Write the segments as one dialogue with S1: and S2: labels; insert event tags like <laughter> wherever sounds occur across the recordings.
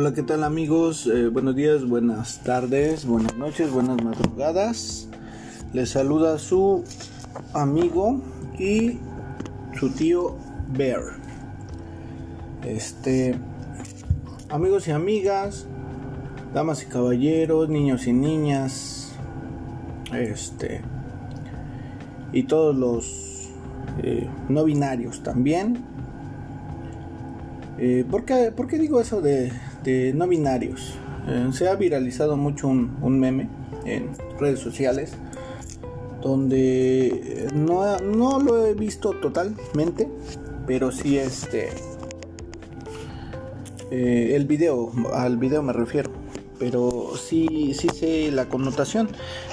S1: Hola, ¿qué tal amigos? Eh, buenos días, buenas tardes, buenas noches, buenas madrugadas. Les saluda su amigo y su tío Bear. Este, amigos y amigas, damas y caballeros, niños y niñas, este, y todos los eh, no binarios también. Eh, ¿por, qué, digo eso de, no binarios? Eh, se ha viralizado mucho un, meme en redes sociales donde no, no, lo he visto totalmente, pero sí este el video, al video me refiero, pero sí, sí sé la connotación.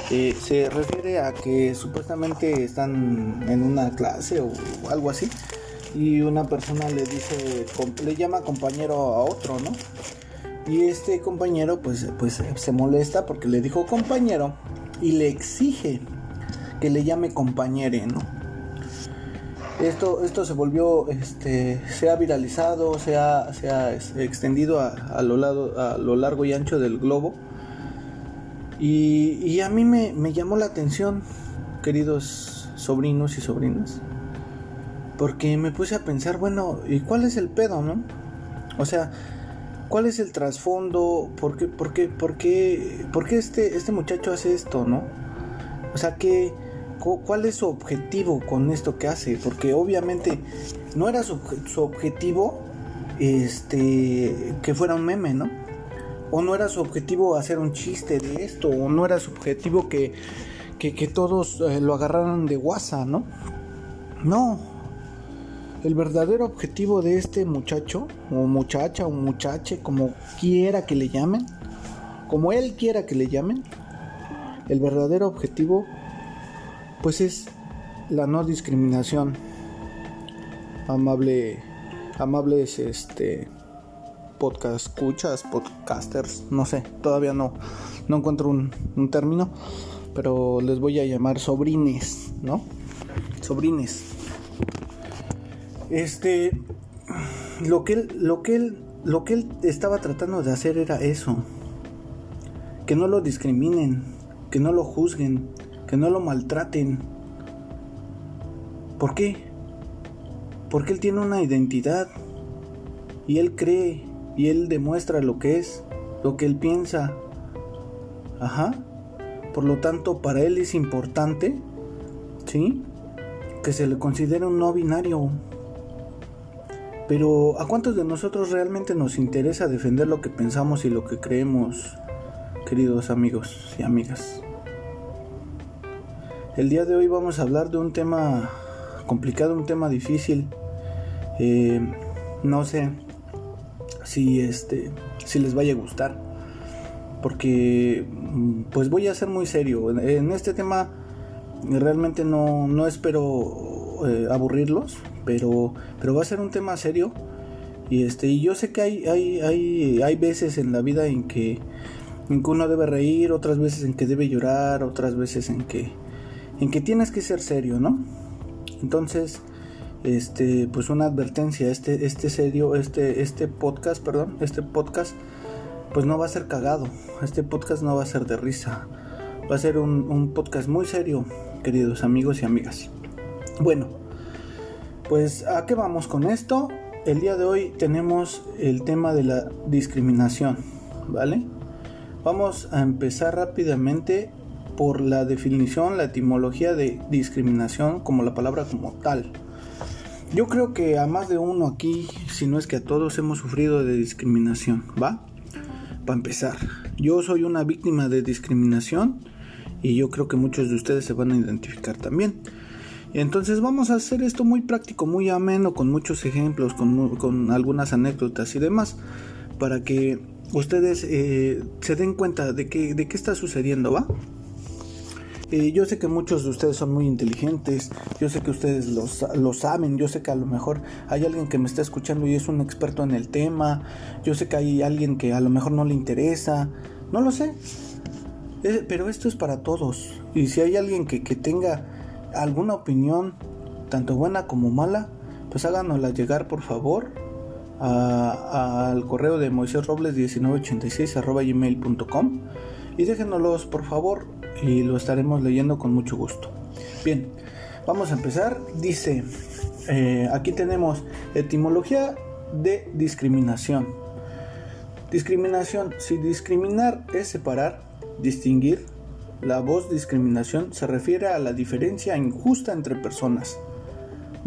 S1: se refiere a que supuestamente están en una clase o algo así y una persona le dice, le llama compañero a otro, ¿no? Y este compañero pues, pues se molesta porque le dijo compañero y le exige que le llame compañere, ¿no? Esto, esto se volvió, este, se ha viralizado, se ha, se ha extendido a, lo lado, a lo largo y ancho del globo. Y, y a mí me, me llamó la atención, queridos sobrinos y sobrinas, porque me puse a pensar, bueno, ¿y cuál es el pedo, no? O sea, ¿cuál es el trasfondo? ¿Por qué, por qué, por qué, por qué este, este muchacho hace esto, no? O sea, ¿qué, ¿cuál es su objetivo con esto que hace? Porque obviamente no era su, objetivo este, que fuera un meme, ¿no? O no era su objetivo hacer un chiste de esto, o no era su objetivo que, que, que todos eh, lo agarraran de guasa, ¿no? No, el verdadero objetivo de este muchacho, o muchacha, o muchache, como quiera que le llamen, como él quiera que le llamen, el verdadero objetivo, pues es la no discriminación. Amable, amables, este, podcast escuchas, podcasters, no sé, todavía no, no encuentro un, un término, pero les voy a llamar sobrines, ¿no? Sobrines. Este, lo que él, lo que él, lo que él estaba tratando de hacer era eso, que no lo discriminen, que no lo juzguen, que no lo maltraten. ¿Por qué? Porque él tiene una identidad y él cree y él demuestra lo que es, lo que él piensa. Ajá. Por lo tanto, para él es importante, ¿sí? Que se le considere un no binario. Pero ¿a cuántos de nosotros realmente nos interesa defender lo que pensamos y lo que creemos, queridos amigos y amigas? El día de hoy vamos a hablar de un tema complicado, un tema difícil. Eh, no sé si este si les vaya a gustar porque pues voy a ser muy serio en este tema realmente no, no espero eh, aburrirlos pero, pero va a ser un tema serio. Y este, y yo sé que hay, hay, hay, hay veces en la vida en que, en que uno debe reír, otras veces en que debe llorar, otras veces en que, en que tienes que ser serio, ¿no? Entonces, este, pues una advertencia, este, este serio, este, este podcast, perdón, este podcast, pues no va a ser cagado, este podcast no va a ser de risa, va a ser un, un podcast muy serio, queridos amigos y amigas. Bueno, pues a qué vamos con esto? El día de hoy tenemos el tema de la discriminación, ¿vale? Vamos a empezar rápidamente por la definición, la etimología de discriminación como la palabra como tal. Yo creo que a más de uno aquí, si no es que a todos hemos sufrido de discriminación, ¿va? Para empezar, yo soy una víctima de discriminación y yo creo que muchos de ustedes se van a identificar también. Entonces vamos a hacer esto muy práctico, muy ameno, con muchos ejemplos, con, algunas anécdotas y demás, para que ustedes eh, se den cuenta de, que, de qué está sucediendo, ¿va? Eh, yo sé que muchos de ustedes son muy inteligentes, yo sé que ustedes lo, saben, yo sé que a lo mejor hay alguien que me está escuchando y es un experto en el tema, yo sé que hay alguien que a lo mejor no le interesa, no lo sé, eh, pero esto es para todos. Y si hay alguien que, que tenga alguna opinión, tanto buena como mala, pues háganosla llegar por favor al correo de Moisés Robles 1986 gmail.com y déjenoslos por favor y lo estaremos leyendo con mucho gusto. Bien, vamos a empezar. Dice, eh, aquí tenemos etimología de discriminación. Discriminación, si discriminar es separar, distinguir, la voz discriminación se refiere a la diferencia injusta entre personas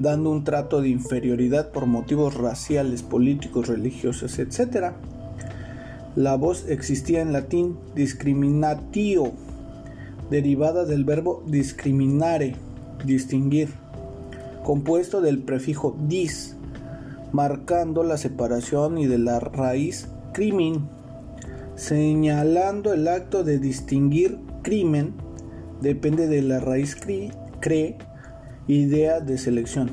S1: dando un trato de inferioridad por motivos raciales, políticos, religiosos, etc. La voz existía en latín discriminatio, derivada del verbo discriminare, distinguir, compuesto del prefijo dis, marcando la separación y de la raíz crimen, señalando el acto de distinguir crimen, depende de la raíz cri, cre, Idea de selección.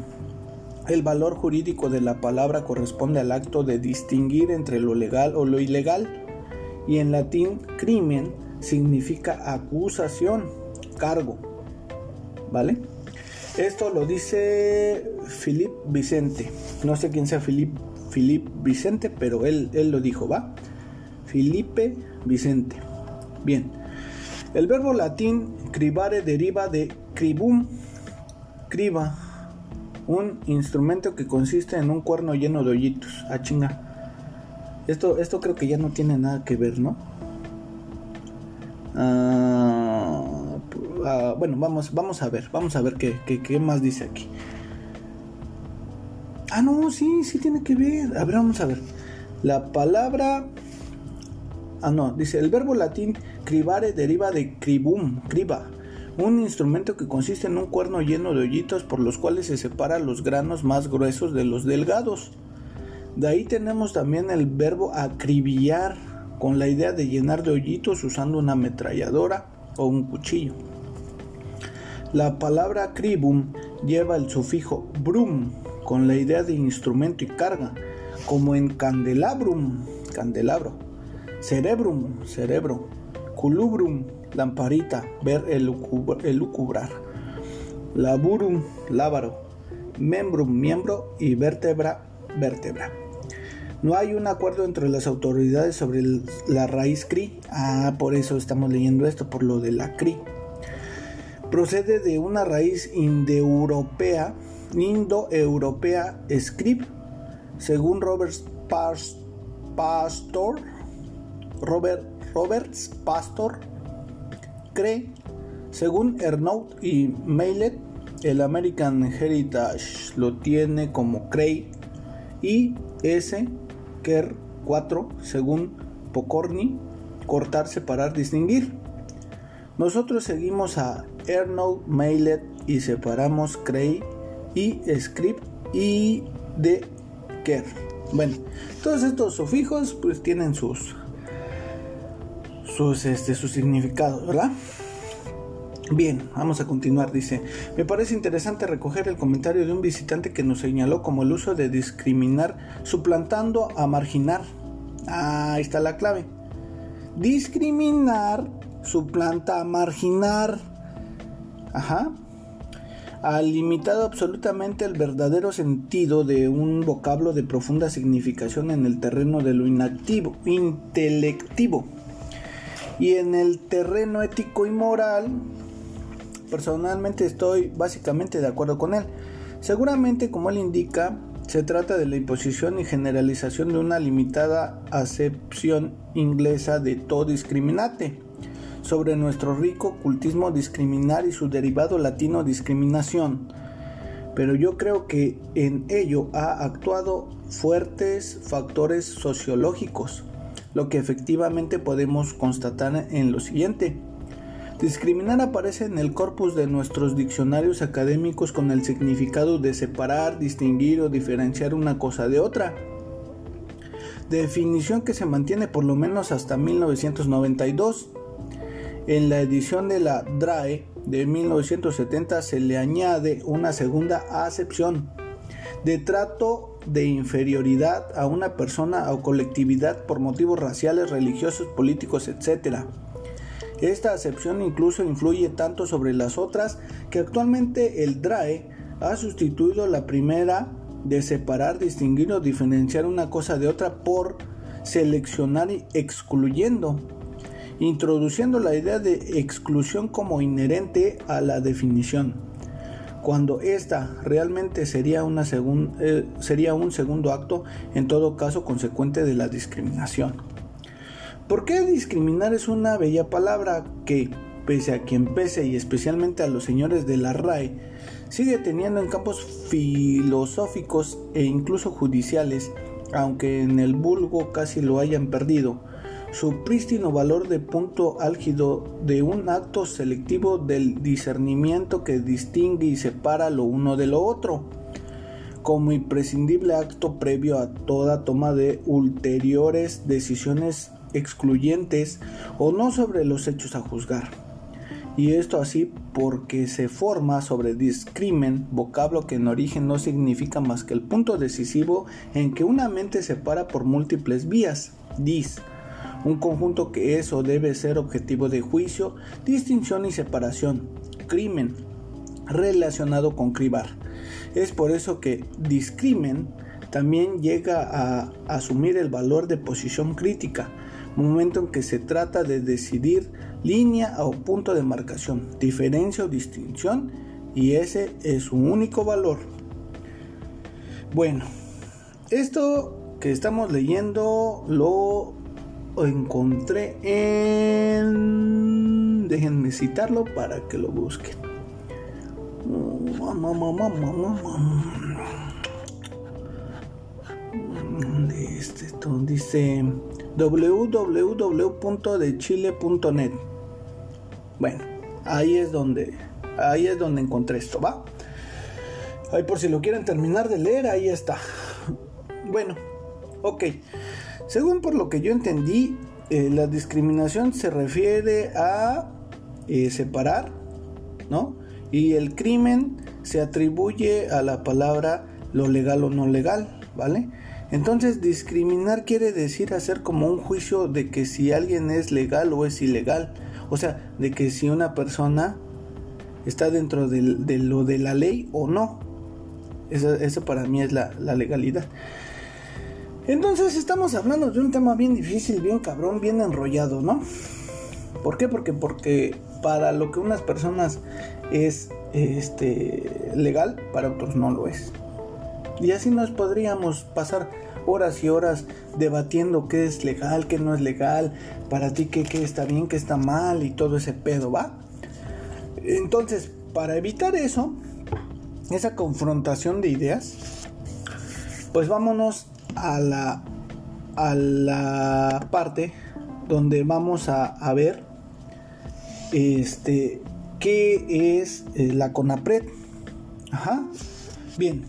S1: El valor jurídico de la palabra corresponde al acto de distinguir entre lo legal o lo ilegal y en latín crimen significa acusación, cargo. ¿Vale? Esto lo dice Philip Vicente. No sé quién sea Philip, Philip Vicente, pero él, él lo dijo, ¿va? Felipe Vicente. Bien. El verbo latín cribare deriva de cribum, Criba, un instrumento que consiste en un cuerno lleno de hoyitos. Ah, chinga. Esto, esto creo que ya no tiene nada que ver, ¿no? Ah, ah, bueno, vamos, vamos a ver, vamos a ver qué, qué, más dice aquí. Ah, no, sí, sí tiene que ver. A ver, vamos a ver. La palabra... Ah, no, dice, el verbo latín cribare deriva de cribum, criba, un instrumento que consiste en un cuerno lleno de hoyitos por los cuales se separan los granos más gruesos de los delgados. De ahí tenemos también el verbo acribillar, con la idea de llenar de hoyitos usando una ametralladora o un cuchillo. La palabra cribum lleva el sufijo brum, con la idea de instrumento y carga, como en candelabrum, candelabro, cerebrum, cerebro, culubrum, lamparita, ver el lucubrar, laburum, lábaro, membrum, miembro y vértebra, vértebra. No hay un acuerdo entre las autoridades sobre la raíz CRI. Ah, por eso estamos leyendo esto, por lo de la CRI. Procede de una raíz indoeuropea, indoeuropea script, según Robert Pastor, Robert Roberts Pastor, cree, según Ernaud y Mailet, el American Heritage lo tiene como Cray y S. Kerr 4, según Pocorni, cortar, separar, distinguir. Nosotros seguimos a Ernaud, Mailet y separamos Cray y Script y de Kerr. Bueno, todos estos sufijos pues tienen sus sus, este, sus significados, ¿verdad? Bien, vamos a continuar. Dice, me parece interesante recoger el comentario de un visitante que nos señaló como el uso de discriminar suplantando a marginar. Ah, ahí está la clave. Discriminar suplanta a marginar. Ajá. Ha limitado absolutamente el verdadero sentido de un vocablo de profunda significación en el terreno de lo inactivo, intelectivo. Y en el terreno ético y moral, personalmente estoy básicamente de acuerdo con él. Seguramente, como él indica, se trata de la imposición y generalización de una limitada acepción inglesa de todo discriminate sobre nuestro rico cultismo discriminar y su derivado latino discriminación. Pero yo creo que en ello ha actuado fuertes factores sociológicos lo que efectivamente podemos constatar en lo siguiente. Discriminar aparece en el corpus de nuestros diccionarios académicos con el significado de separar, distinguir o diferenciar una cosa de otra. Definición que se mantiene por lo menos hasta 1992. En la edición de la DRAE de 1970 se le añade una segunda acepción de trato de inferioridad a una persona o colectividad por motivos raciales, religiosos, políticos, etc. Esta acepción incluso influye tanto sobre las otras que actualmente el DRAE ha sustituido la primera de separar, distinguir o diferenciar una cosa de otra por seleccionar y excluyendo, introduciendo la idea de exclusión como inherente a la definición, cuando esta realmente sería, una eh, sería un segundo acto, en todo caso consecuente de la discriminación. ¿Por qué discriminar es una bella palabra que, pese a quien pese y especialmente a los señores de la RAE, sigue teniendo en campos filosóficos e incluso judiciales, aunque en el vulgo casi lo hayan perdido, su prístino valor de punto álgido de un acto selectivo del discernimiento que distingue y separa lo uno de lo otro, como imprescindible acto previo a toda toma de ulteriores decisiones excluyentes o no sobre los hechos a juzgar. Y esto así porque se forma sobre discrimen, vocablo que en origen no significa más que el punto decisivo en que una mente se para por múltiples vías, dis, un conjunto que es o debe ser objetivo de juicio, distinción y separación, crimen, relacionado con cribar. Es por eso que discrimen también llega a asumir el valor de posición crítica, momento en que se trata de decidir línea o punto de marcación, diferencia o distinción y ese es su único valor. Bueno, esto que estamos leyendo lo encontré en... Déjenme citarlo para que lo busquen. Este, dice www.dechile.net. Bueno, ahí es donde ahí es donde encontré esto, ¿va? Ahí por si lo quieren terminar de leer, ahí está. Bueno, ok. Según por lo que yo entendí, eh, la discriminación se refiere a eh, separar, ¿no? Y el crimen se atribuye a la palabra lo legal o no legal, ¿vale? Entonces discriminar quiere decir hacer como un juicio de que si alguien es legal o es ilegal. O sea, de que si una persona está dentro de, lo de la ley o no. Eso, para mí es la, legalidad. Entonces estamos hablando de un tema bien difícil, bien cabrón, bien enrollado, ¿no? ¿Por qué? Porque, porque para lo que unas personas es este, legal, para otros no lo es. Y así nos podríamos pasar horas y horas debatiendo qué es legal, qué no es legal, para ti qué, está bien, qué está mal y todo ese pedo, ¿va? Entonces, para evitar eso, esa confrontación de ideas, pues vámonos a la, a la parte donde vamos a, a ver este, qué es eh, la CONAPRED. Ajá. Bien,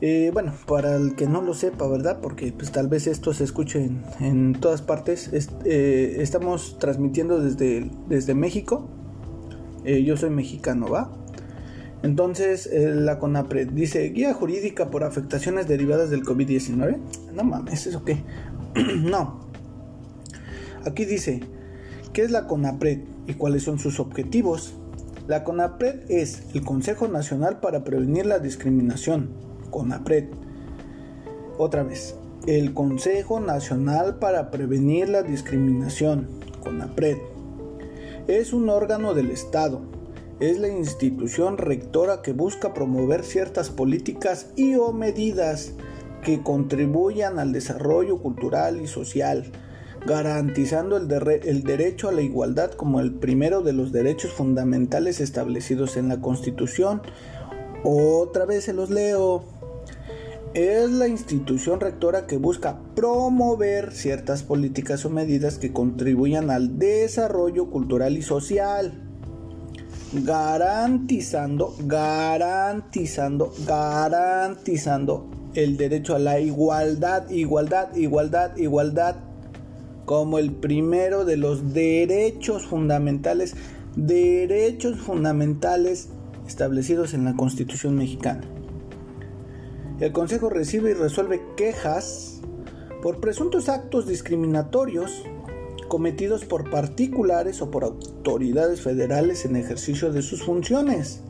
S1: eh, bueno, para el que no lo sepa, ¿verdad? Porque pues tal vez esto se escuche en, todas partes. Eh, estamos transmitiendo desde, desde México. Yo soy mexicano, ¿va? Entonces, la CONAPRED dice, guía jurídica por afectaciones derivadas del COVID-19. No mames, ¿eso qué? <clears throat> no. Aquí dice, ¿qué es la CONAPRED y cuáles son sus objetivos? La CONAPRED es el Consejo Nacional para Prevenir la Discriminación CONAPRED. Otra vez, el Consejo Nacional para Prevenir la Discriminación, CONAPRED, es un órgano del Estado. Es la institución rectora que busca promover ciertas políticas y o medidas que contribuyan al desarrollo cultural y social, garantizando el, el, derecho a la igualdad como el primero de los derechos fundamentales establecidos en la Constitución. Otra vez se los leo es la institución rectora que busca promover ciertas políticas o medidas que contribuyan al desarrollo cultural y social, garantizando, garantizando, garantizando el derecho a la igualdad, igualdad, igualdad, igualdad, como el primero de los derechos fundamentales, derechos fundamentales establecidos en la Constitución mexicana. El Consejo recibe y resuelve quejas por presuntos actos discriminatorios cometidos por particulares o por autoridades federales en ejercicio de sus funciones.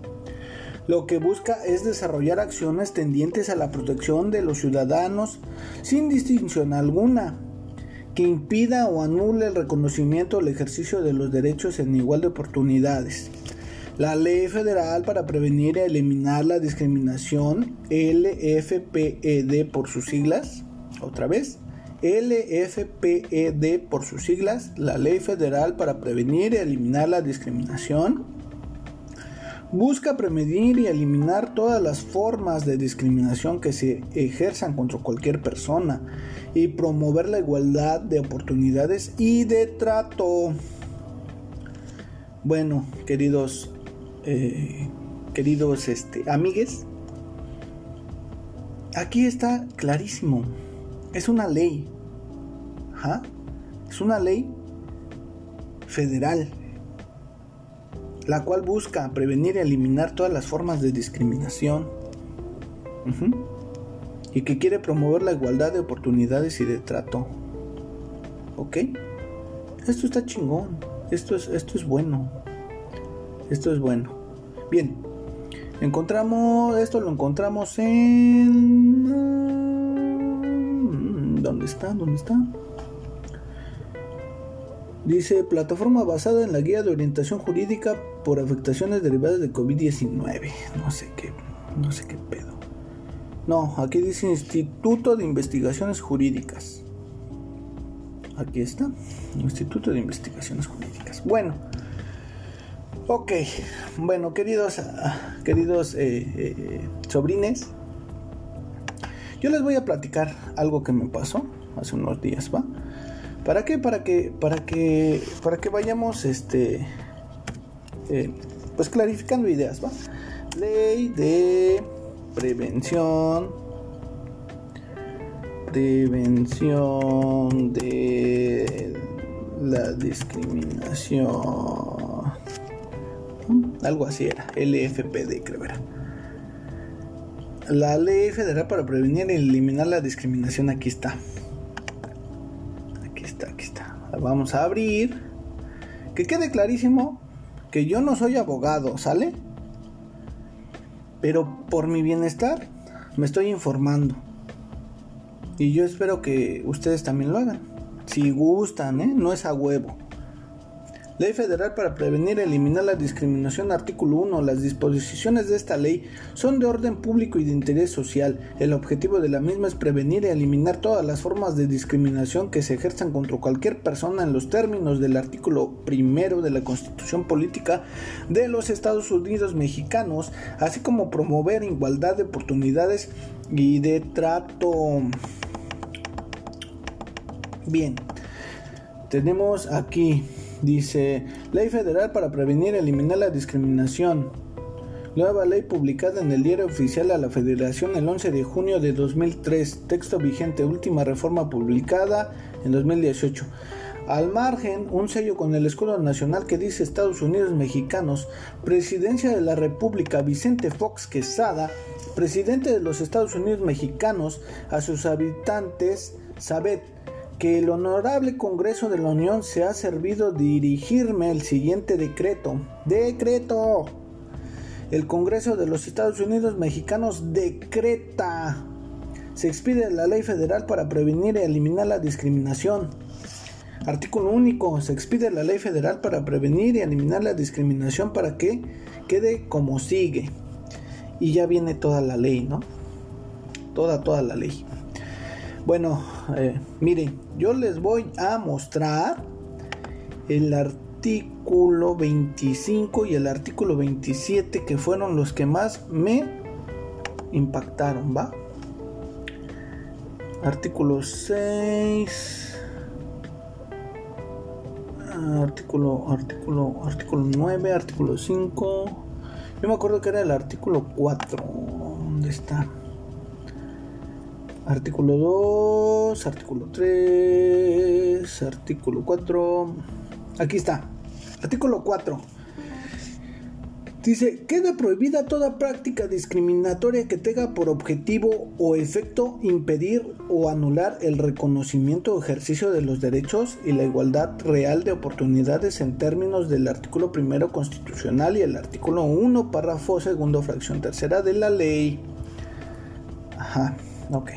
S1: lo que busca es desarrollar acciones tendientes a la protección de los ciudadanos sin distinción alguna, que impida o anule el reconocimiento o el ejercicio de los derechos en igual de oportunidades. La Ley Federal para Prevenir y Eliminar la Discriminación, LFPED por sus siglas, otra vez, LFPED por sus siglas, la Ley Federal para Prevenir y Eliminar la Discriminación, busca prevenir y eliminar todas las formas de discriminación que se ejerzan contra cualquier persona y promover la igualdad de oportunidades y de trato. Bueno, queridos, eh, queridos este, amigues, aquí está clarísimo. Es una ley. Es una ley federal, la cual busca prevenir y eliminar todas las formas de discriminación. Y que quiere promover la igualdad de oportunidades y de trato. ¿Ok? Esto está chingón. Esto es, esto es bueno. Esto es bueno. Bien. Encontramos. Esto lo encontramos en. ¿Dónde está? ¿Dónde está? Dice, plataforma basada en la guía de orientación jurídica por afectaciones derivadas de COVID-19. No sé qué, no sé qué pedo. No, aquí dice Instituto de Investigaciones Jurídicas. Aquí está, Instituto de Investigaciones Jurídicas. Bueno, ok, bueno, queridos, queridos eh, eh, sobrines, yo les voy a platicar algo que me pasó hace unos días, ¿va? ¿Para qué? Para que, para que, para que vayamos, este, eh, pues clarificando ideas, ¿va? Ley de prevención, prevención de la discriminación, algo así era, LFPD creo era. La ley federal para prevenir y eliminar la discriminación aquí está vamos a abrir. Que quede clarísimo que yo no soy abogado, ¿sale? Pero por mi bienestar me estoy informando. Y yo espero que ustedes también lo hagan. Si gustan, ¿eh? No es a huevo. Ley Federal para Prevenir y Eliminar la Discriminación, artículo 1. Las disposiciones de esta ley son de orden público y de interés social. El objetivo de la misma es prevenir y eliminar todas las formas de discriminación que se ejerzan contra cualquier persona en los términos del artículo primero de la Constitución Política de los Estados Unidos Mexicanos, así como promover igualdad de oportunidades y de trato. Bien, tenemos aquí Dice, Ley Federal para prevenir y eliminar la discriminación. Nueva ley publicada en el Diario Oficial de la Federación el 11 de junio de 2003. Texto vigente, última reforma publicada en 2018. Al margen, un sello con el escudo nacional que dice Estados Unidos Mexicanos, Presidencia de la República Vicente Fox Quesada, presidente de los Estados Unidos Mexicanos, a sus habitantes, sabed, que el Honorable Congreso de la Unión se ha servido dirigirme el siguiente decreto. Decreto. El Congreso de los Estados Unidos Mexicanos decreta. Se expide la ley federal para prevenir y eliminar la discriminación. Artículo único. Se expide la ley federal para prevenir y eliminar la discriminación para que quede como sigue. Y ya viene toda la ley, ¿no? Toda, toda la ley. Bueno, eh, miren, yo les voy a mostrar el artículo 25 y el artículo 27 que fueron los que más me impactaron, ¿va? Artículo 6 artículo artículo artículo 9, artículo 5. Yo me acuerdo que era el artículo 4. ¿Dónde está? Artículo 2, artículo 3, artículo 4. Aquí está. Artículo 4. Dice, queda prohibida toda práctica discriminatoria que tenga por objetivo o efecto impedir o anular el reconocimiento o ejercicio de los derechos y la igualdad real de oportunidades en términos del artículo primero constitucional y el artículo 1, párrafo segundo, fracción tercera de la ley. Ajá, ok.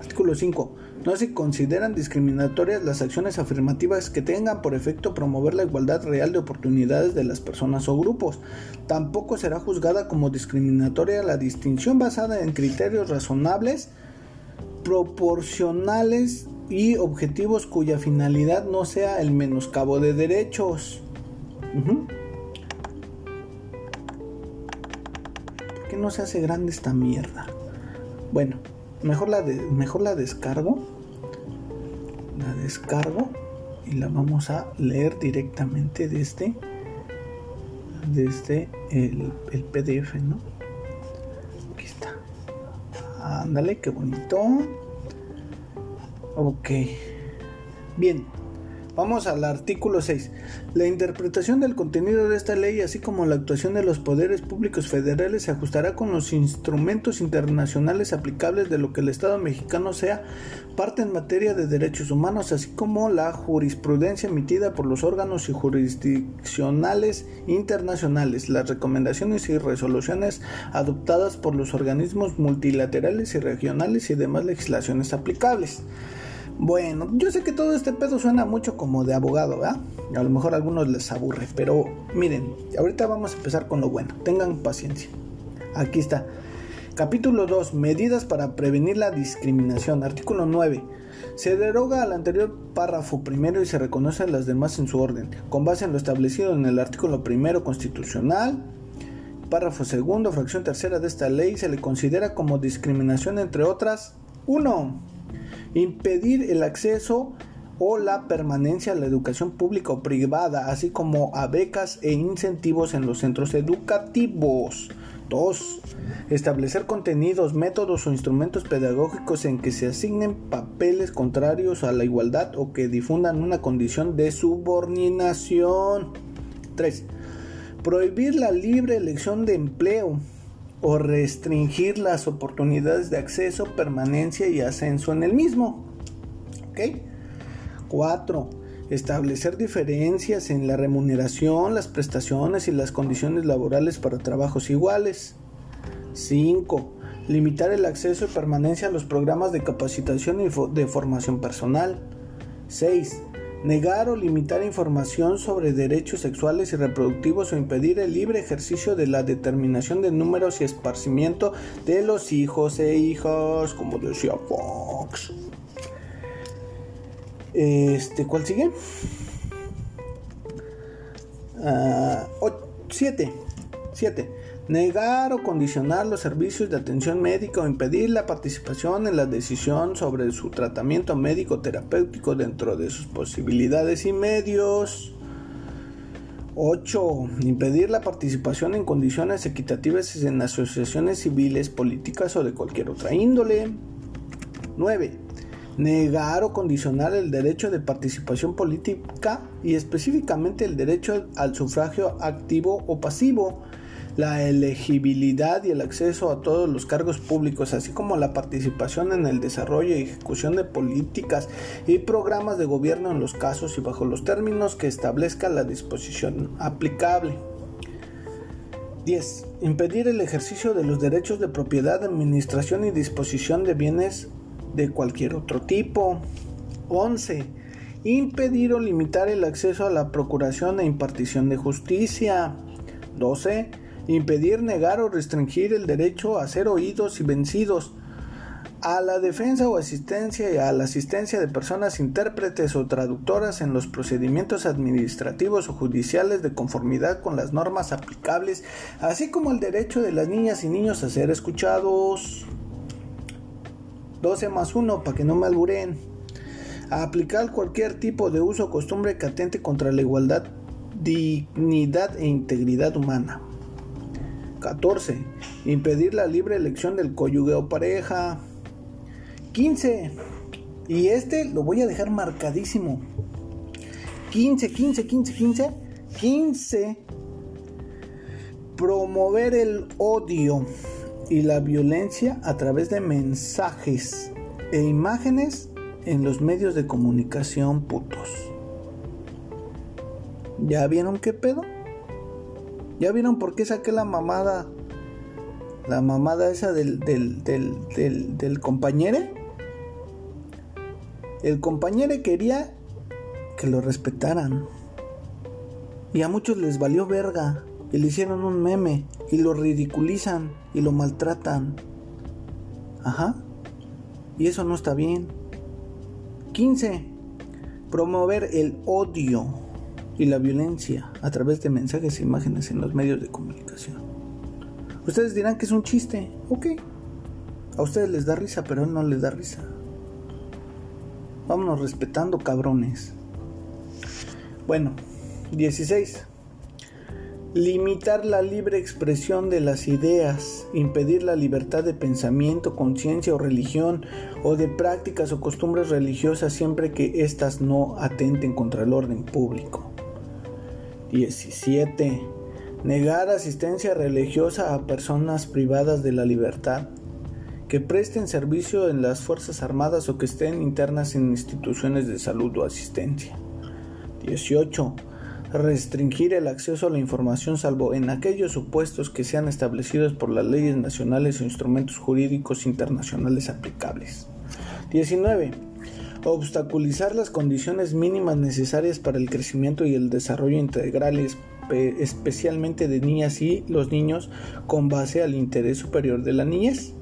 S1: Artículo 5. No se consideran discriminatorias las acciones afirmativas que tengan por efecto promover la igualdad real de oportunidades de las personas o grupos. Tampoco será juzgada como discriminatoria la distinción basada en criterios razonables, proporcionales y objetivos cuya finalidad no sea el menoscabo de derechos. ¿Por qué no se hace grande esta mierda? Bueno, mejor la, mejor la descargo. La descargo y la vamos a leer directamente desde, desde el, el PDF, ¿no? Aquí está. Ándale, qué bonito. Ok. Bien. Vamos al artículo 6. La interpretación del contenido de esta ley, así como la actuación de los poderes públicos federales, se ajustará con los instrumentos internacionales aplicables de lo que el Estado mexicano sea parte en materia de derechos humanos, así como la jurisprudencia emitida por los órganos y jurisdiccionales internacionales, las recomendaciones y resoluciones adoptadas por los organismos multilaterales y regionales y demás legislaciones aplicables. Bueno, yo sé que todo este pedo suena mucho como de abogado, ¿verdad? A lo mejor a algunos les aburre, pero miren, ahorita vamos a empezar con lo bueno. Tengan paciencia. Aquí está. Capítulo 2. Medidas para prevenir la discriminación. Artículo 9. Se deroga al anterior párrafo primero y se reconocen las demás en su orden, con base en lo establecido en el artículo primero constitucional. Párrafo segundo, fracción tercera de esta ley se le considera como discriminación entre otras 1 impedir el acceso o la permanencia a la educación pública o privada, así como a becas e incentivos en los centros educativos. 2. Establecer contenidos, métodos o instrumentos pedagógicos en que se asignen papeles contrarios a la igualdad o que difundan una condición de subordinación. 3. Prohibir la libre elección de empleo o restringir las oportunidades de acceso, permanencia y ascenso en el mismo. ¿Ok? 4. Establecer diferencias en la remuneración, las prestaciones y las condiciones laborales para trabajos iguales. 5. Limitar el acceso y permanencia a los programas de capacitación y de formación personal. 6 negar o limitar información sobre derechos sexuales y reproductivos o impedir el libre ejercicio de la determinación de números y esparcimiento de los hijos e hijas, como decía Fox. Este, ¿cuál sigue? 7. Uh, 7 negar o condicionar los servicios de atención médica o impedir la participación en la decisión sobre su tratamiento médico terapéutico dentro de sus posibilidades y medios. 8. Impedir la participación en condiciones equitativas en asociaciones civiles, políticas o de cualquier otra índole. 9. Negar o condicionar el derecho de participación política y específicamente el derecho al sufragio activo o pasivo la elegibilidad y el acceso a todos los cargos públicos, así como la participación en el desarrollo y ejecución de políticas y programas de gobierno en los casos y bajo los términos que establezca la disposición aplicable. 10. Impedir el ejercicio de los derechos de propiedad, administración y disposición de bienes de cualquier otro tipo. 11. Impedir o limitar el acceso a la procuración e impartición de justicia. 12 impedir, negar o restringir el derecho a ser oídos y vencidos, a la defensa o asistencia y a la asistencia de personas intérpretes o traductoras en los procedimientos administrativos o judiciales de conformidad con las normas aplicables, así como el derecho de las niñas y niños a ser escuchados. 12 más 1 para que no me alburen. A aplicar cualquier tipo de uso o costumbre que atente contra la igualdad, dignidad e integridad humana. 14. Impedir la libre elección del cónyuge o pareja. 15. Y este lo voy a dejar marcadísimo. 15, 15, 15, 15. 15. promover el odio y la violencia a través de mensajes e imágenes en los medios de comunicación putos. ¿Ya vieron qué pedo? ¿Ya vieron por qué saqué la mamada? La mamada esa del, del, del, del, compañero. El compañero quería que lo respetaran. Y a muchos les valió verga. Y le hicieron un meme. Y lo ridiculizan. Y lo maltratan. Ajá. Y eso no está bien. 15. Promover el odio y la violencia a través de mensajes e imágenes en los medios de comunicación. Ustedes dirán que es un chiste. Ok. A ustedes les da risa, pero él no les da risa. Vámonos respetando, cabrones. Bueno, 16. Limitar la libre expresión de las ideas, impedir la libertad de pensamiento, conciencia o religión, o de prácticas o costumbres religiosas siempre que éstas no atenten contra el orden público. 17. Negar asistencia religiosa a personas privadas de la libertad que presten servicio en las Fuerzas Armadas o que estén internas en instituciones de salud o asistencia. 18 restringir el acceso a la información salvo en aquellos supuestos que sean establecidos por las leyes nacionales o instrumentos jurídicos internacionales aplicables. 19. Obstaculizar las condiciones mínimas necesarias para el crecimiento y el desarrollo integrales especialmente de niñas y los niños con base al interés superior de la niñez.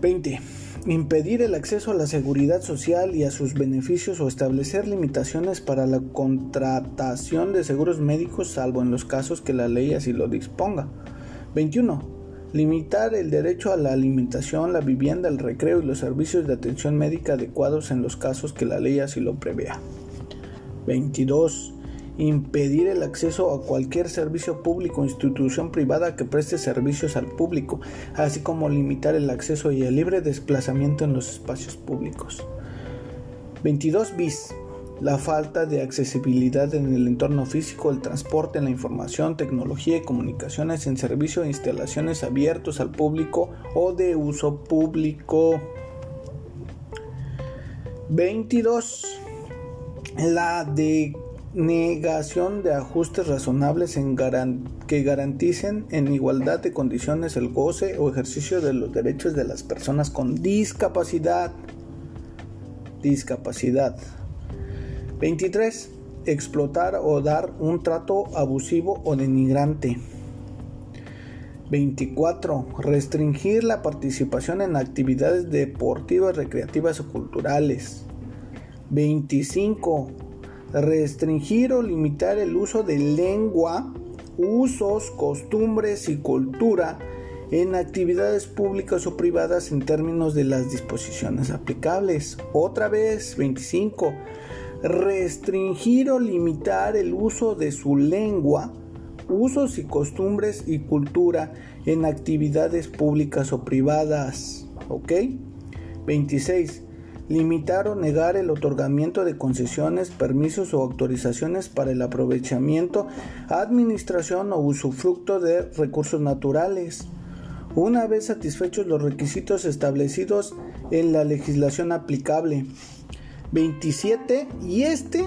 S1: 20 impedir el acceso a la seguridad social y a sus beneficios o establecer limitaciones para la contratación de seguros médicos salvo en los casos que la ley así lo disponga. 21. Limitar el derecho a la alimentación, la vivienda, el recreo y los servicios de atención médica adecuados en los casos que la ley así lo prevea. 22 impedir el acceso a cualquier servicio público o institución privada que preste servicios al público, así como limitar el acceso y el libre desplazamiento en los espacios públicos. 22 bis. La falta de accesibilidad en el entorno físico, el transporte, la información, tecnología y comunicaciones en servicio e instalaciones abiertos al público o de uso público. 22. La de negación de ajustes razonables en que garanticen en igualdad de condiciones el goce o ejercicio de los derechos de las personas con discapacidad. Discapacidad. 23. Explotar o dar un trato abusivo o denigrante. 24. Restringir la participación en actividades deportivas, recreativas o culturales. 25 restringir o limitar el uso de lengua, usos, costumbres y cultura en actividades públicas o privadas en términos de las disposiciones aplicables. Otra vez, 25. Restringir o limitar el uso de su lengua, usos y costumbres y cultura en actividades públicas o privadas. ¿Ok? 26 limitar o negar el otorgamiento de concesiones, permisos o autorizaciones para el aprovechamiento, administración o usufructo de recursos naturales, una vez satisfechos los requisitos establecidos en la legislación aplicable. 27 y este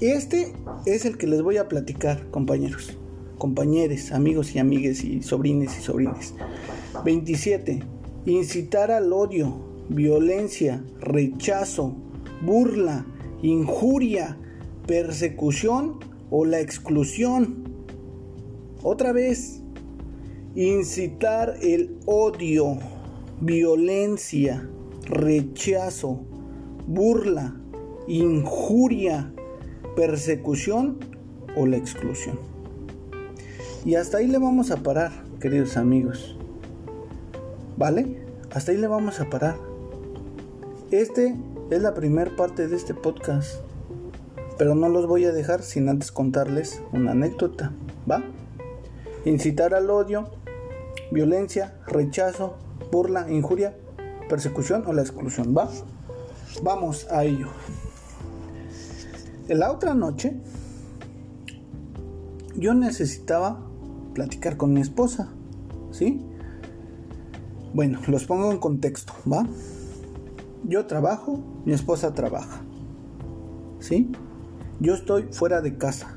S1: este es el que les voy a platicar, compañeros, compañeros, amigos y amigues y sobrines y sobrines. 27. Incitar al odio, violencia, rechazo, burla, injuria, persecución o la exclusión. Otra vez, incitar el odio, violencia, rechazo, burla, injuria, persecución o la exclusión. Y hasta ahí le vamos a parar, queridos amigos. ¿Vale? Hasta ahí le vamos a parar. Este es la primera parte de este podcast, pero no los voy a dejar sin antes contarles una anécdota, ¿va? Incitar al odio, violencia, rechazo, burla, injuria, persecución o la exclusión, ¿va? Vamos a ello. La otra noche, yo necesitaba platicar con mi esposa, ¿sí? Bueno, los pongo en contexto, ¿va? Yo trabajo, mi esposa trabaja, ¿sí? Yo estoy fuera de casa,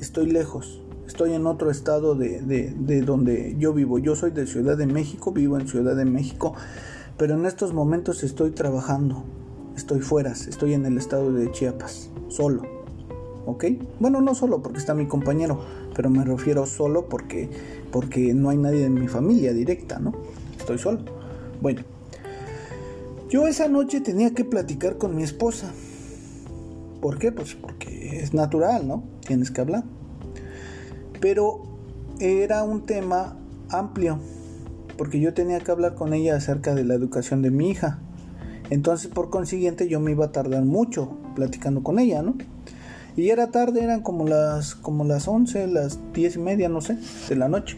S1: estoy lejos, estoy en otro estado de, de, donde yo vivo. Yo soy de Ciudad de México, vivo en Ciudad de México, pero en estos momentos estoy trabajando, estoy fuera, estoy en el estado de Chiapas, solo. ¿Ok? Bueno, no solo porque está mi compañero, pero me refiero solo porque, porque no hay nadie en mi familia directa, ¿no? Estoy solo. Bueno, yo esa noche tenía que platicar con mi esposa. ¿Por qué? Pues porque es natural, ¿no? Tienes que hablar. Pero era un tema amplio, porque yo tenía que hablar con ella acerca de la educación de mi hija. Entonces, por consiguiente, yo me iba a tardar mucho platicando con ella, ¿no? Y era tarde, eran como las, como las 11, las 10 y media, no sé, de la noche.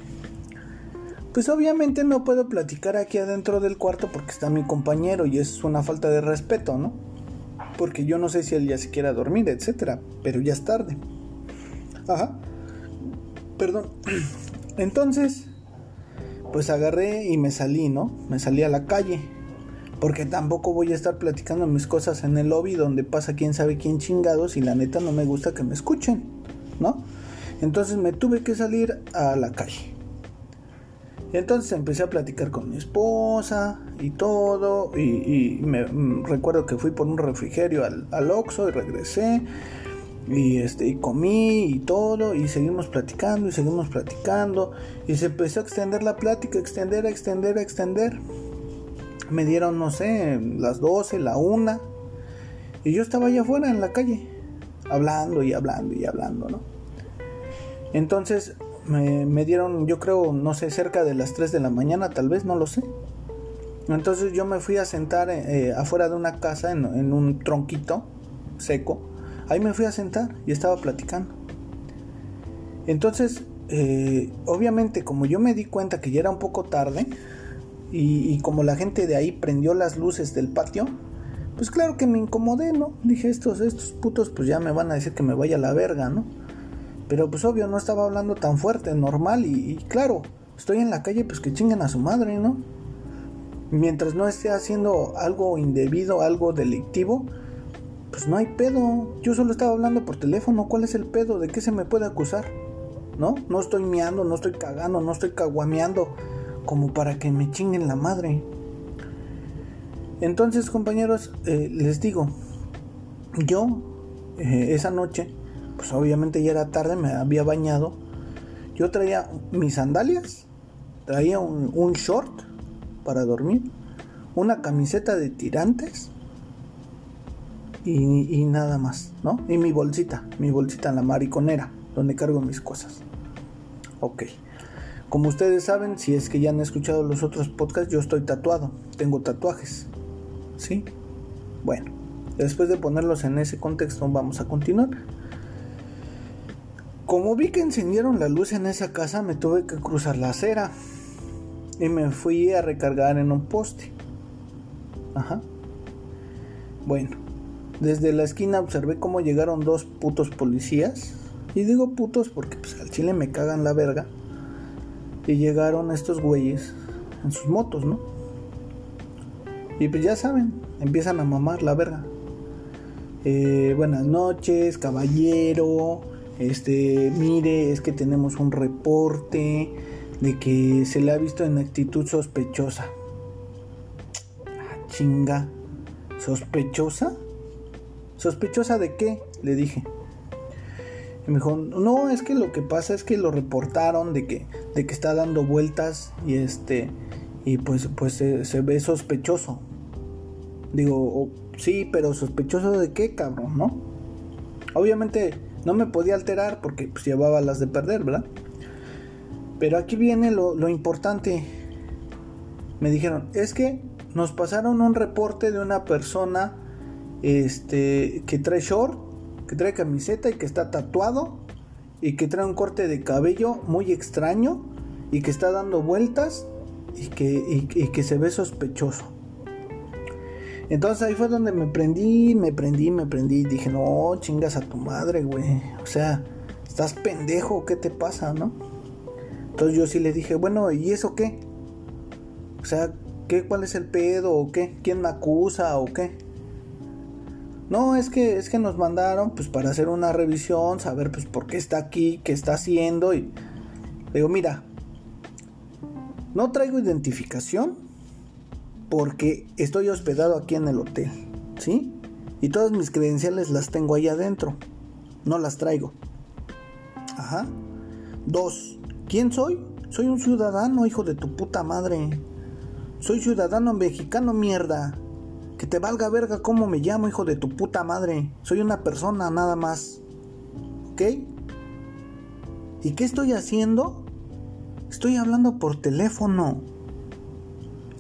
S1: Pues obviamente no puedo platicar aquí adentro del cuarto porque está mi compañero y es una falta de respeto, ¿no? Porque yo no sé si él ya se quiera dormir, etcétera, pero ya es tarde. Ajá. Perdón. <clears throat> Entonces, pues agarré y me salí, ¿no? Me salí a la calle. Porque tampoco voy a estar platicando mis cosas en el lobby donde pasa quién sabe quién chingados y la neta no me gusta que me escuchen, ¿no? Entonces me tuve que salir a la calle. Entonces empecé a platicar con mi esposa y todo. Y, me mm, recuerdo que fui por un refrigerio al, al Oxxo y regresé. Y, este, y comí y todo. Y seguimos platicando y seguimos platicando. Y se empezó a extender la plática, extender, extender, extender. Me dieron, no sé, las 12, la 1. Y yo estaba allá afuera en la calle. Hablando y hablando y hablando, ¿no? Entonces me, dieron, yo creo, no sé, cerca de las 3 de la mañana, tal vez, no lo sé. Entonces yo me fui a sentar eh, afuera de una casa en, un tronquito seco. Ahí me fui a sentar y estaba platicando. Entonces, eh, obviamente, como yo me di cuenta que ya era un poco tarde y, como la gente de ahí prendió las luces del patio, pues claro que me incomodé, ¿no? Dije, estos, estos putos, pues ya me van a decir que me vaya a la verga, ¿no? Pero pues obvio, no estaba hablando tan fuerte, normal. Y, claro, estoy en la calle, pues que chinguen a su madre, ¿no? Mientras no esté haciendo algo indebido, algo delictivo, pues no hay pedo. Yo solo estaba hablando por teléfono. ¿Cuál es el pedo? ¿De qué se me puede acusar? ¿No? No estoy miando, no estoy cagando, no estoy caguameando como para que me chinguen la madre. Entonces, compañeros, eh, les digo, yo eh, esa noche pues obviamente ya era tarde, me había bañado. Yo traía mis sandalias, traía un, short para dormir, una camiseta de tirantes y, nada más, ¿no? Y mi bolsita, mi bolsita en la mariconera, donde cargo mis cosas. Ok. Como ustedes saben, si es que ya han escuchado los otros podcasts, yo estoy tatuado, tengo tatuajes. ¿Sí? Bueno, después de ponerlos en ese contexto, vamos a continuar. Como vi que encendieron la luz en esa casa, me tuve que cruzar la acera y me fui a recargar en un poste. Ajá. Bueno, desde la esquina observé cómo llegaron dos putos policías. Y digo putos porque pues, al chile me cagan la verga. Y llegaron estos güeyes en sus motos, ¿no? Y pues ya saben, empiezan a mamar la verga. Eh, buenas noches, caballero este, mire, es que tenemos un reporte de que se le ha visto en actitud sospechosa. Ah, chinga. ¿Sospechosa? ¿Sospechosa de qué? Le dije. Y me dijo, no, es que lo que pasa es que lo reportaron de que, de que está dando vueltas y este, y pues, pues se, ve sospechoso. Digo, oh, sí, pero sospechoso de qué, cabrón, ¿no? Obviamente no me podía alterar porque pues, llevaba las de perder, ¿verdad? Pero aquí viene lo, importante. Me dijeron, es que nos pasaron un reporte de una persona este, que trae short, que trae camiseta y que está tatuado y que trae un corte de cabello muy extraño y que está dando vueltas y que, y que se ve sospechoso. Entonces ahí fue donde me prendí, me prendí, me prendí. Y dije, no, chingas a tu madre, güey. O sea, ¿Estás pendejo? ¿Qué te pasa, no? Entonces yo sí le dije, bueno, ¿y eso qué? O sea, ¿qué, ¿cuál es el pedo o qué? ¿Quién me acusa o qué? No, es que, es que nos mandaron pues para hacer una revisión, saber pues por qué está aquí, qué está haciendo y digo, mira, no traigo identificación porque estoy hospedado aquí en el hotel, ¿sí? Y todas mis credenciales las tengo ahí adentro, no las traigo. Ajá. Dos, ¿quién soy? Soy un ciudadano, hijo de tu puta madre. Soy ciudadano mexicano, mierda. Que te valga verga cómo me llamo, hijo de tu puta madre. Soy una persona nada más. ¿Ok? ¿Y qué estoy haciendo? Estoy hablando por teléfono.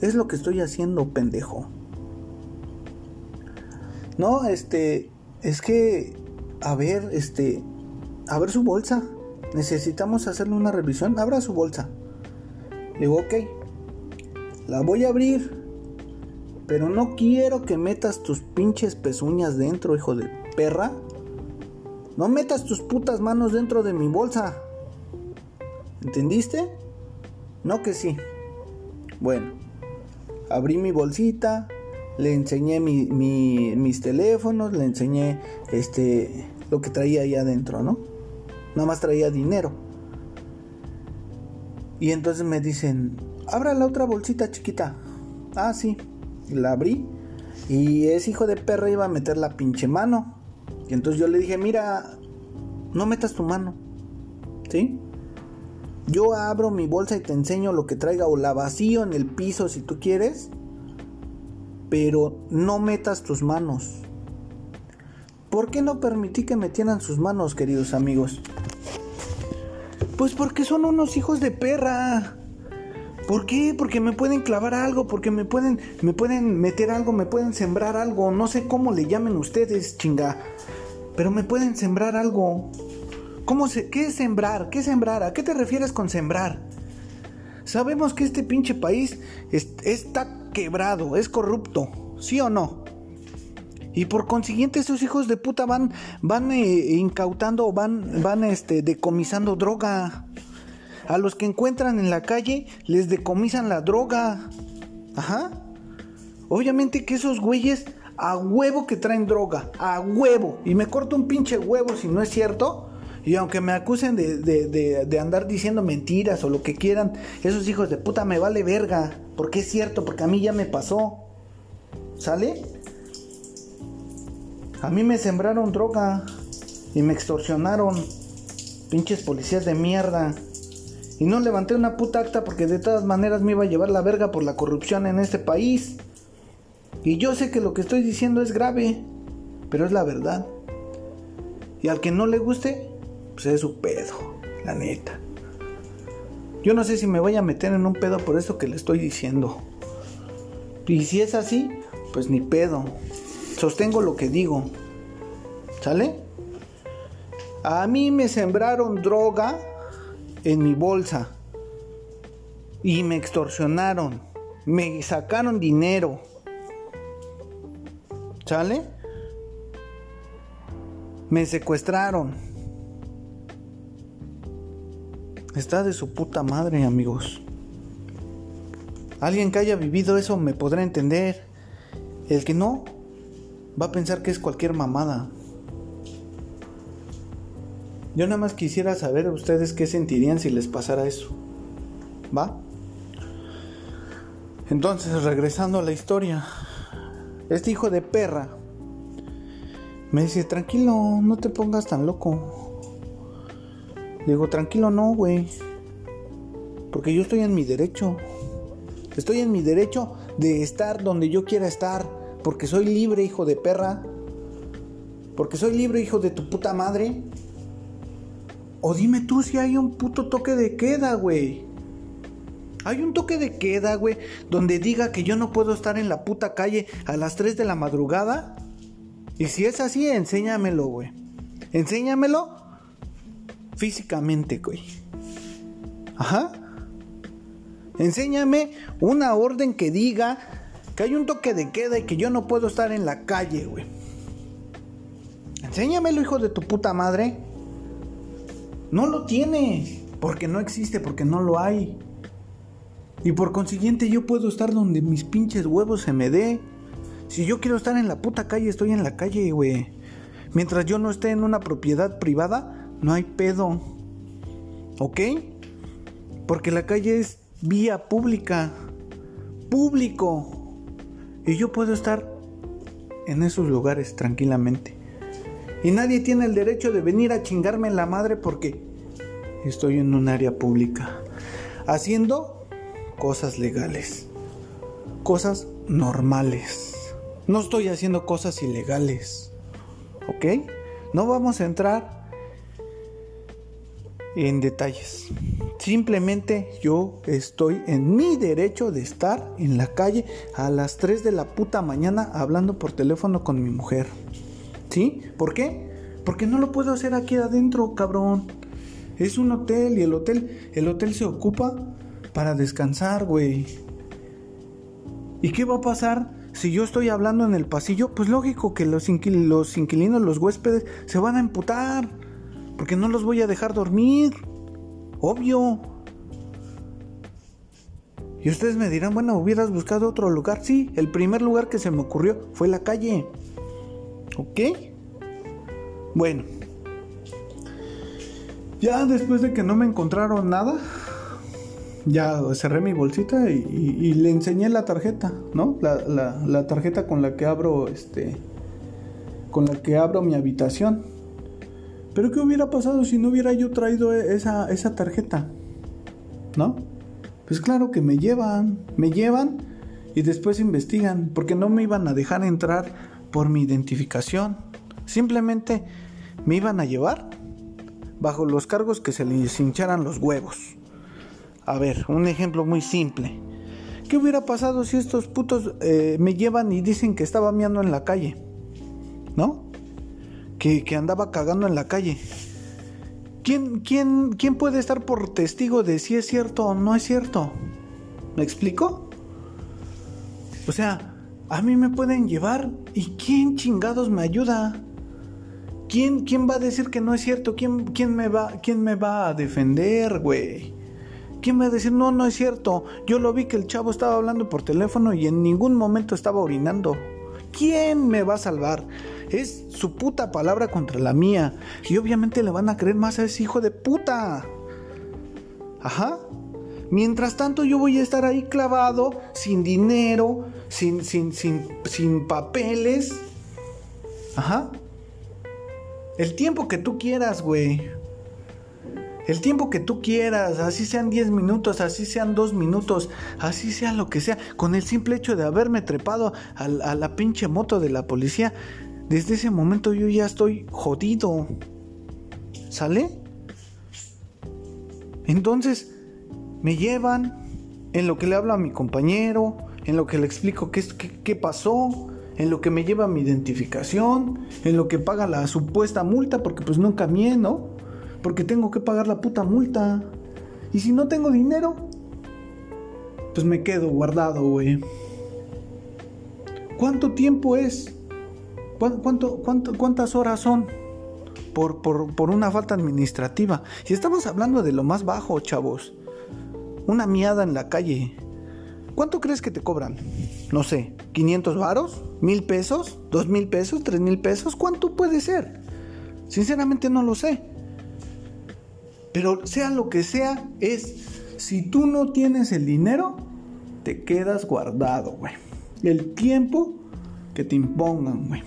S1: Es lo que estoy haciendo, pendejo. No, este, es que, a ver, este, a ver su bolsa. Necesitamos hacerle una revisión. Abra su bolsa. Digo, ok. La voy a abrir. Pero no quiero que metas tus pinches pezuñas dentro, hijo de perra. No metas tus putas manos dentro de mi bolsa. ¿Entendiste? No que sí. Bueno, abrí mi bolsita, le enseñé mis teléfonos, le enseñé este lo que traía ahí adentro, ¿no? Nada más traía dinero. Y entonces me dicen, abra la otra bolsita chiquita. Ah, sí la abrí y ese hijo de perra iba a meter la pinche mano. Y entonces yo le dije, mira, no metas tu mano. ¿Sí? Yo abro mi bolsa y te enseño lo que traiga o la vacío en el piso si tú quieres. Pero no metas tus manos. ¿Por qué no permití que metieran sus manos, queridos amigos? Pues porque son unos hijos de perra. ¿Por qué? Porque me pueden clavar algo, porque me pueden, me pueden meter algo, me pueden sembrar algo, no sé cómo le llamen ustedes, chinga. Pero me pueden sembrar algo. ¿Cómo se, ¿Qué es sembrar? ¿Qué sembrar? ¿A qué te refieres con sembrar? Sabemos que este pinche país está quebrado, es corrupto, ¿sí o no? Y por consiguiente esos hijos de puta van, van eh, incautando, van, van este, decomisando droga. A los que encuentran en la calle les decomisan la droga. Ajá. Obviamente que esos güeyes a huevo que traen droga, a huevo. Y me corto un pinche huevo si no es cierto. Y aunque me acusen de, de, andar diciendo mentiras o lo que quieran, esos hijos de puta me vale verga. Porque es cierto, porque a mí ya me pasó. ¿Sale? A mí me sembraron droga y me extorsionaron. Pinches policías de mierda. Y no levanté una puta acta porque de todas maneras me iba a llevar la verga por la corrupción en este país. Y yo sé que lo que estoy diciendo es grave, pero es la verdad. Y al que no le guste, pues es su pedo, la neta. Yo no sé si me voy a meter en un pedo por eso que le estoy diciendo. Y si es así, pues ni pedo. Sostengo lo que digo. ¿Sale? A mí me sembraron droga en mi bolsa y me extorsionaron, me sacaron dinero. ¿Sale? Me secuestraron. Está de su puta madre, amigos. Alguien que haya vivido eso me podrá entender. El que no, va a pensar que es cualquier mamada. Yo nada más quisiera saber ustedes qué sentirían si les pasara eso. ¿Va? Entonces, regresando a la historia. Este hijo de perra me dice, tranquilo, no te pongas tan loco. Digo, tranquilo no, güey. Porque yo estoy en mi derecho. Estoy en mi derecho de estar donde yo quiera estar. Porque soy libre, hijo de perra. Porque soy libre, hijo de tu puta madre. O dime tú si hay un puto toque de queda, güey. Hay un toque de queda, güey, donde diga que yo no puedo estar en la puta calle a las 3 de la madrugada. Y si es así, enséñamelo, güey. Enséñamelo físicamente, güey. Ajá. Enséñame una orden que diga que hay un toque de queda y que yo no puedo estar en la calle, güey. Enséñamelo, hijo de tu puta madre. No lo tiene, porque no existe, porque no lo hay. Y por consiguiente yo puedo estar donde mis pinches huevos se me dé. Si yo quiero estar en la puta calle, estoy en la calle, güey. Mientras yo no esté en una propiedad privada, no hay pedo. ¿Ok? Porque la calle es vía pública. Público. Y yo puedo estar en esos lugares tranquilamente. Y nadie tiene el derecho de venir a chingarme en la madre porque estoy en un área pública. Haciendo cosas legales. Cosas normales. No estoy haciendo cosas ilegales. ¿Ok? No vamos a entrar en detalles. Simplemente yo estoy en mi derecho de estar en la calle a las 3 de la puta mañana hablando por teléfono con mi mujer. ¿Sí? ¿Por qué? Porque no lo puedo hacer aquí adentro, cabrón. Es un hotel y el hotel, el hotel se ocupa para descansar, güey. ¿Y qué va a pasar si yo estoy hablando en el pasillo? Pues lógico que los, inquilinos, los huéspedes, se van a emputar. Porque no los voy a dejar dormir. Obvio. Y ustedes me dirán, bueno, hubieras buscado otro lugar. Sí, el primer lugar que se me ocurrió fue la calle. ¿Ok? Bueno. Ya después de que no me encontraron nada, ya cerré mi bolsita y, le enseñé la tarjeta, ¿no? La, la, tarjeta con la que abro, este, con la que abro mi habitación. Pero ¿qué hubiera pasado si no hubiera yo traído esa, esa tarjeta? ¿No? Pues claro que me llevan, me llevan y después investigan, porque no me iban a dejar entrar por mi identificación. Simplemente me iban a llevar bajo los cargos que se les hincharan los huevos. A ver, un ejemplo muy simple. ¿Qué hubiera pasado si estos putos eh, me llevan y dicen que estaba miando en la calle? ¿No? Que, que andaba cagando en la calle. ¿Quién, quién, ¿Quién puede estar por testigo de si es cierto o no es cierto? ¿Me explico? O sea, a mí me pueden llevar y quién chingados me ayuda. ¿Quién, quién va a decir que no es cierto? ¿Quién, quién, me, va, quién me va a defender, güey? ¿Quién va a decir, no, no es cierto? Yo lo vi que el chavo estaba hablando por teléfono y en ningún momento estaba orinando. ¿Quién me va a salvar? Es su puta palabra contra la mía. Y obviamente le van a creer más a ese hijo de puta. Ajá. Mientras tanto yo voy a estar ahí clavado, sin dinero, sin, sin, sin, sin papeles. Ajá. El tiempo que tú quieras, güey. El tiempo que tú quieras, así sean 10 minutos, así sean 2 minutos, así sea lo que sea, con el simple hecho de haberme trepado a, a, la pinche moto de la policía, desde ese momento yo ya estoy jodido. ¿Sale? Entonces, me llevan en lo que le hablo a mi compañero, en lo que le explico qué, qué, pasó, en lo que me lleva mi identificación, en lo que paga la supuesta multa, porque pues nunca cambié, ¿no? Porque tengo que pagar la puta multa. Y si no tengo dinero, pues me quedo guardado, güey. ¿Cuánto tiempo es? ¿Cuánto, cuánto, cuántas horas son? Por, por, por una falta administrativa. Si estamos hablando de lo más bajo, chavos una miada en la calle. ¿Cuánto crees que te cobran? No sé, ¿500 varos? ¿Mil pesos? ¿Dos mil pesos? ¿Tres mil pesos? ¿Cuánto puede ser? Sinceramente no lo sé. Pero sea lo que sea, es si tú no tienes el dinero, te quedas guardado, güey. El tiempo que te impongan, güey.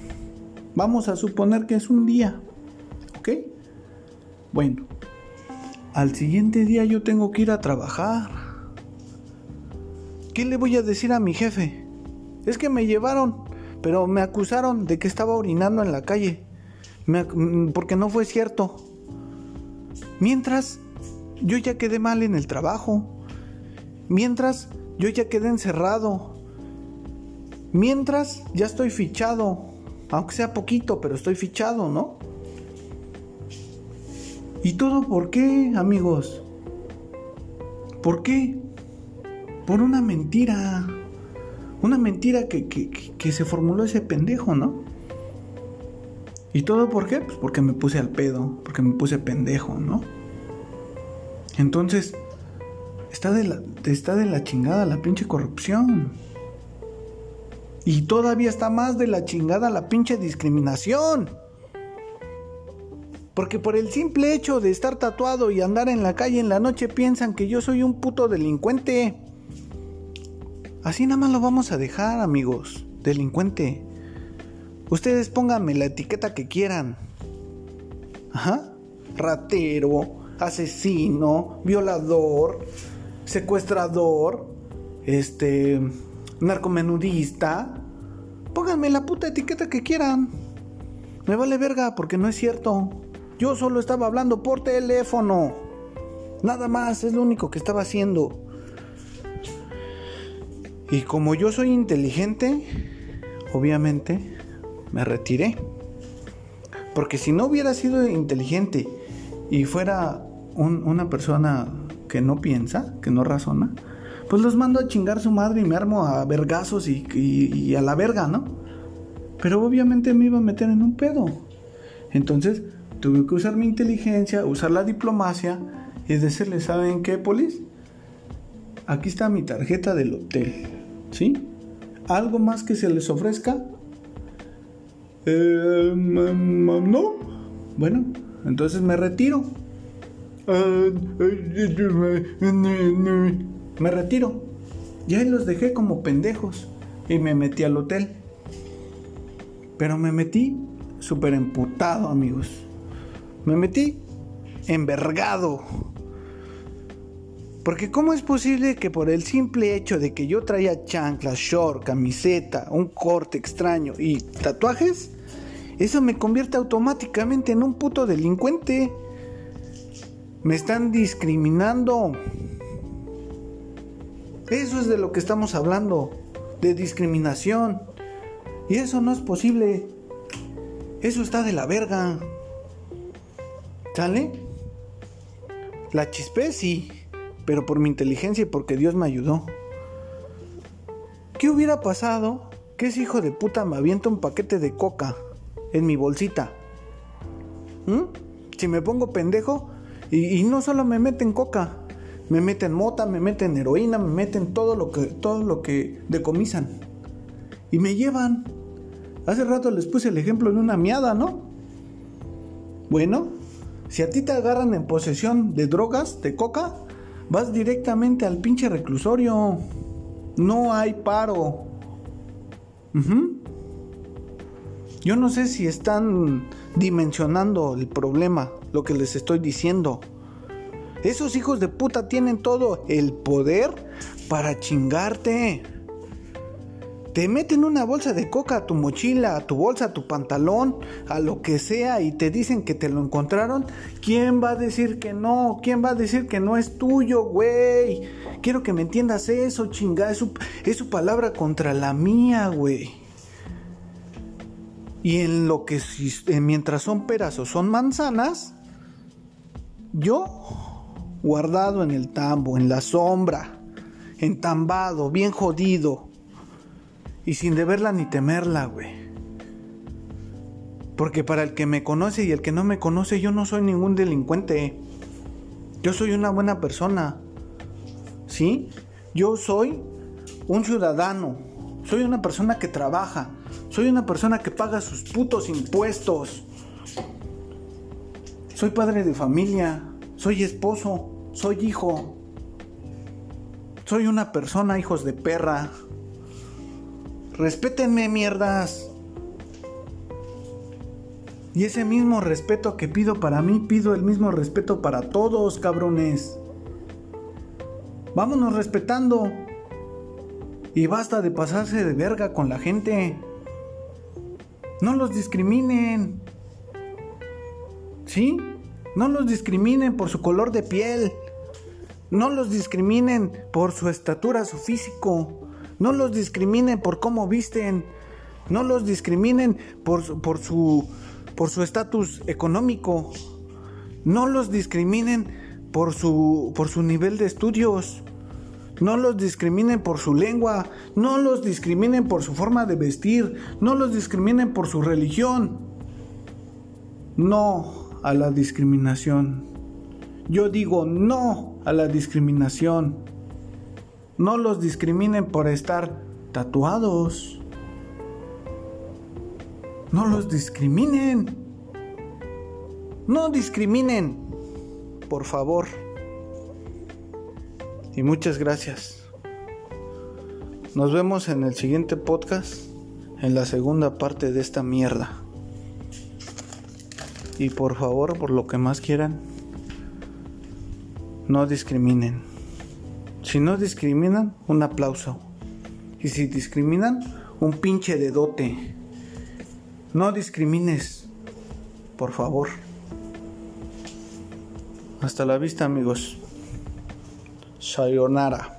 S1: Vamos a suponer que es un día, ¿ok? Bueno, al siguiente día yo tengo que ir a trabajar. ¿Qué le voy a decir a mi jefe? Es que me llevaron, pero me acusaron de que estaba orinando en la calle. Mm, porque no fue cierto. Mientras, yo ya quedé mal en el trabajo. Mientras, yo ya quedé encerrado. Mientras, ya estoy fichado. Aunque sea poquito, pero estoy fichado, ¿no? ¿Y todo por qué, amigos? ¿Por qué? Por una mentira. Una mentira que, que, se formuló ese pendejo, ¿no? ¿Y todo por qué? Pues porque me puse al pedo, porque me puse pendejo, ¿no? Entonces, está de la, está de la chingada la pinche corrupción. Y todavía está más de la chingada la pinche discriminación. Porque por el simple hecho de estar tatuado y andar en la calle en la noche piensan que yo soy un puto delincuente. Así nada más lo vamos a dejar, amigos. Delincuente. Ustedes pónganme la etiqueta que quieran. Ajá. Ratero, asesino, violador, secuestrador, este, narcomenudista. Pónganme la puta etiqueta que quieran. Me vale verga porque no es cierto. Yo solo estaba hablando por teléfono. Nada más, es lo único que estaba haciendo. Y como yo soy inteligente, obviamente me retiré. Porque si no hubiera sido inteligente y fuera una persona que no piensa, que no razona, pues los mando a chingar su madre y me armo a vergazos y, y a la verga, ¿no? Pero obviamente me iba a meter en un pedo. Entonces, Tuve que usar mi inteligencia, usar la diplomacia y decirle, ¿saben qué, polis? Aquí está mi tarjeta del hotel. ¿Sí? ¿Algo más que se les ofrezca? Eh, no. Bueno, entonces me retiro. Me retiro. Y ahí los dejé como pendejos. Y me metí al hotel. Pero me metí súper emputado, amigos. Me metí envergado. Porque ¿cómo es posible que por el simple hecho de que yo traía chanclas, short, camiseta, un corte extraño y tatuajes, eso me convierte automáticamente en un puto delincuente? Me están discriminando. Eso es de lo que estamos hablando, de discriminación. Y eso no es posible. Eso está de la verga. ¿Sale? La chispé, sí, pero por mi inteligencia y porque Dios me ayudó. ¿Qué hubiera pasado que ese hijo de puta me avienta un paquete de coca en mi bolsita? ¿Mm? Si me pongo pendejo y, no solo me meten coca, me meten mota, me meten heroína, me meten todo lo que, todo lo que decomisan. Y me llevan. Hace rato les puse el ejemplo de una miada, ¿no? Bueno, si a ti te agarran en posesión de drogas, de coca, vas directamente al pinche reclusorio. No hay paro. Yo no sé si están dimensionando el problema, lo que les estoy diciendo. Esos hijos de puta tienen todo el poder para chingarte. Te meten una bolsa de coca a tu mochila, a tu bolsa, a tu pantalón, a lo que sea y te dicen que te lo encontraron. ¿Quién va a decir que no? ¿Quién va a decir que no es tuyo, güey? Quiero que me entiendas eso, chingada. Es su, palabra contra la mía, güey. Y en lo que mientras son peras o son manzanas, yo guardado en el tambo, en la sombra, entambado, bien jodido y sin deberla ni temerla, güey. Porque para el que me conoce y el que no me conoce, yo no soy ningún delincuente. Yo soy una buena persona. ¿Sí? Yo soy un ciudadano. Soy una persona que trabaja. Soy una persona que paga sus putos impuestos. Soy padre de familia. Soy esposo. Soy hijo. Soy una persona, hijos de perra. Respétenme, mierdas. Y ese mismo respeto que pido para mí, pido el mismo respeto para todos, cabrones. Vámonos respetando. Y basta de pasarse de verga con la gente. No los discriminen. ¿Sí? No los discriminen por su color de piel. No los discriminen por su estatura, su físico. No los discriminen por cómo visten. No los discriminen por, por su por su estatus económico. No los discriminen por su por su nivel de estudios. No los discriminen por su lengua, no los discriminen por su forma de vestir, no los discriminen por su religión. No a la discriminación. Yo digo no a la discriminación. No los discriminen por estar tatuados. No los discriminen. No discriminen. Por favor. Y muchas gracias. Nos vemos en el siguiente podcast, en la segunda parte de esta mierda. Y por favor, por lo que más quieran, no discriminen. Si no discriminan, un aplauso. Y si discriminan, un pinche dedote. No discrimines, por favor. Hasta la vista amigos. Sayonara.